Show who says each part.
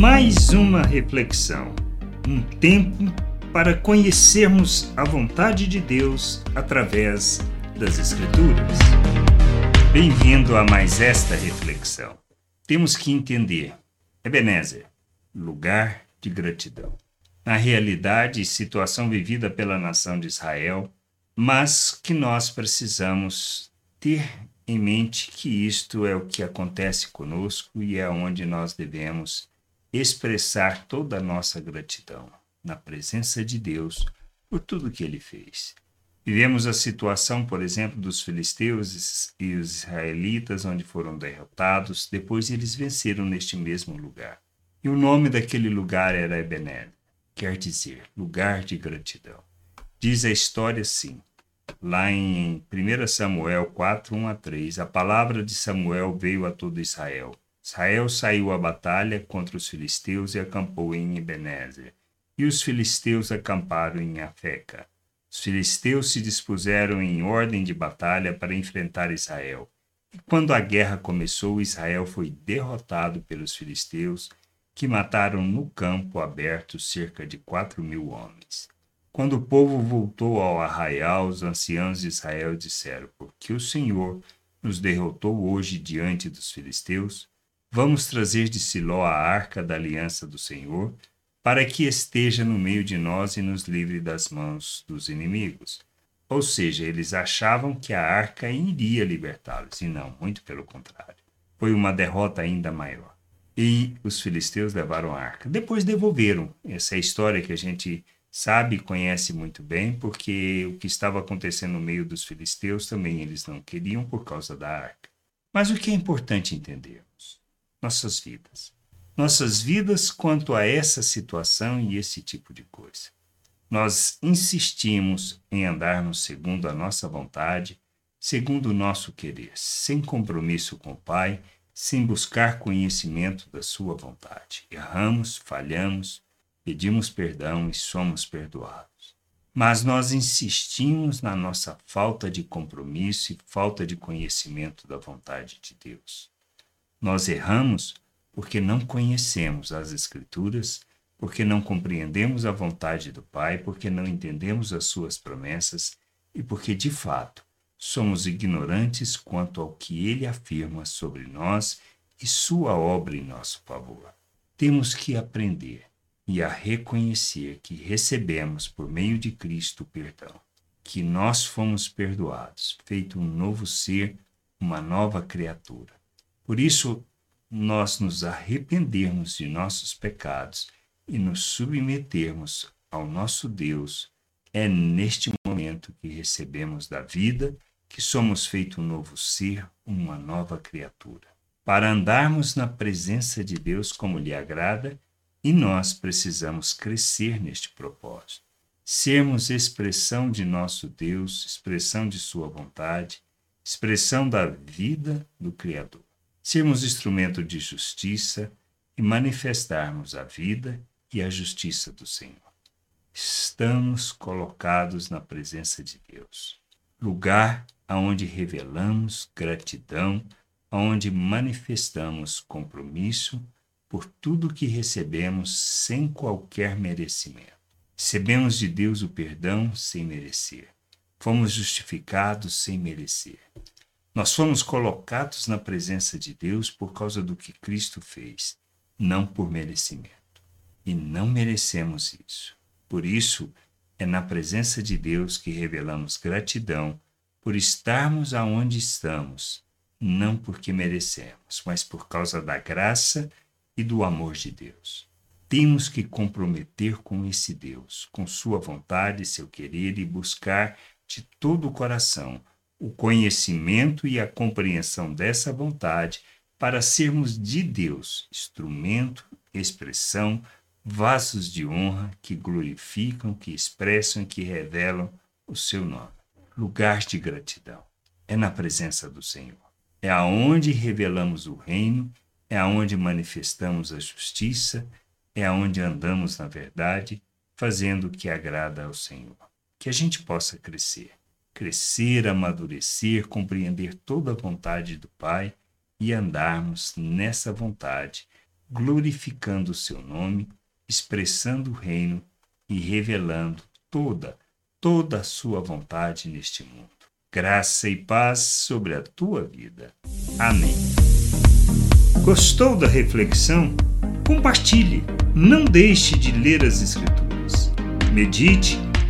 Speaker 1: Mais uma reflexão, um tempo para conhecermos a vontade de Deus através das Escrituras. Bem-vindo a mais esta reflexão. Temos que entender, Ebenezer, lugar de gratidão. Na realidade, situação vivida pela nação de Israel, mas que nós precisamos ter em mente que isto é o que acontece conosco e é onde nós devemos expressar toda a nossa gratidão na presença de Deus por tudo que ele fez. Vivemos a situação, por exemplo, dos filisteus e os israelitas, onde foram derrotados, depois eles venceram neste mesmo lugar. E o nome daquele lugar era Ebenezer, quer dizer, lugar de gratidão. Diz a história assim: lá em 1 Samuel 4, 1 a 3, a palavra de Samuel veio a todo Israel. Israel saiu à batalha contra os filisteus e acampou em Ebenezer. E os filisteus acamparam em Afeca. Os filisteus se dispuseram em ordem de batalha para enfrentar Israel. E quando a guerra começou, Israel foi derrotado pelos filisteus, que mataram no campo aberto cerca de quatro mil homens. Quando o povo voltou ao arraial, os anciãos de Israel disseram: Porque o Senhor nos derrotou hoje diante dos filisteus, vamos trazer de Siló a arca da aliança do Senhor, para que esteja no meio de nós e nos livre das mãos dos inimigos. Ou seja, eles achavam que a arca iria libertá-los, e não, muito pelo contrário. Foi uma derrota ainda maior. E os filisteus levaram a arca. Depois devolveram. Essa é a história que a gente sabe e conhece muito bem, porque o que estava acontecendo no meio dos filisteus também eles não queriam por causa da arca. Mas o que é importante entendermos? Nossas vidas. Nossas vidas quanto a essa situação e esse tipo de coisa. Nós insistimos em andarmos segundo a nossa vontade, segundo o nosso querer, sem compromisso com o Pai, sem buscar conhecimento da Sua vontade. Erramos, falhamos, pedimos perdão e somos perdoados. Mas nós insistimos na nossa falta de compromisso e falta de conhecimento da vontade de Deus. Nós erramos porque não conhecemos as Escrituras, porque não compreendemos a vontade do Pai, porque não entendemos as Suas promessas e porque, de fato, somos ignorantes quanto ao que Ele afirma sobre nós e Sua obra em nosso favor. Temos que aprender e a reconhecer que recebemos por meio de Cristo o perdão, que nós fomos perdoados, feito um novo ser, uma nova criatura. Por isso, nós nos arrependermos de nossos pecados e nos submetermos ao nosso Deus, é neste momento que recebemos da vida, que somos feito um novo ser, uma nova criatura. Para andarmos na presença de Deus como lhe agrada, e nós precisamos crescer neste propósito, sermos expressão de nosso Deus, expressão de Sua vontade, expressão da vida do Criador, sermos instrumento de justiça e manifestarmos a vida e a justiça do Senhor. Estamos colocados na presença de Deus, lugar aonde revelamos gratidão, aonde manifestamos compromisso por tudo que recebemos sem qualquer merecimento. Recebemos de Deus o perdão sem merecer. Fomos justificados sem merecer. Nós fomos colocados na presença de Deus por causa do que Cristo fez, não por merecimento. E não merecemos isso. Por isso, é na presença de Deus que revelamos gratidão por estarmos aonde estamos, não porque merecemos, mas por causa da graça e do amor de Deus. Temos que comprometer com esse Deus, com Sua vontade, seu querer e buscar de todo o coração o conhecimento e a compreensão dessa vontade para sermos de Deus instrumento, expressão, vasos de honra que glorificam, que expressam e que revelam o seu nome. Lugar de gratidão. É na presença do Senhor. É aonde revelamos o reino é aonde manifestamos a justiça, é aonde andamos na verdade, fazendo o que agrada ao Senhor. Que a gente possa crescer, crescer, amadurecer, compreender toda a vontade do Pai e andarmos nessa vontade, glorificando o seu nome, expressando o reino e revelando toda, toda a sua vontade neste mundo. Graça e paz sobre a tua vida. Amém. Gostou da reflexão? Compartilhe. Não deixe de ler as Escrituras. Medite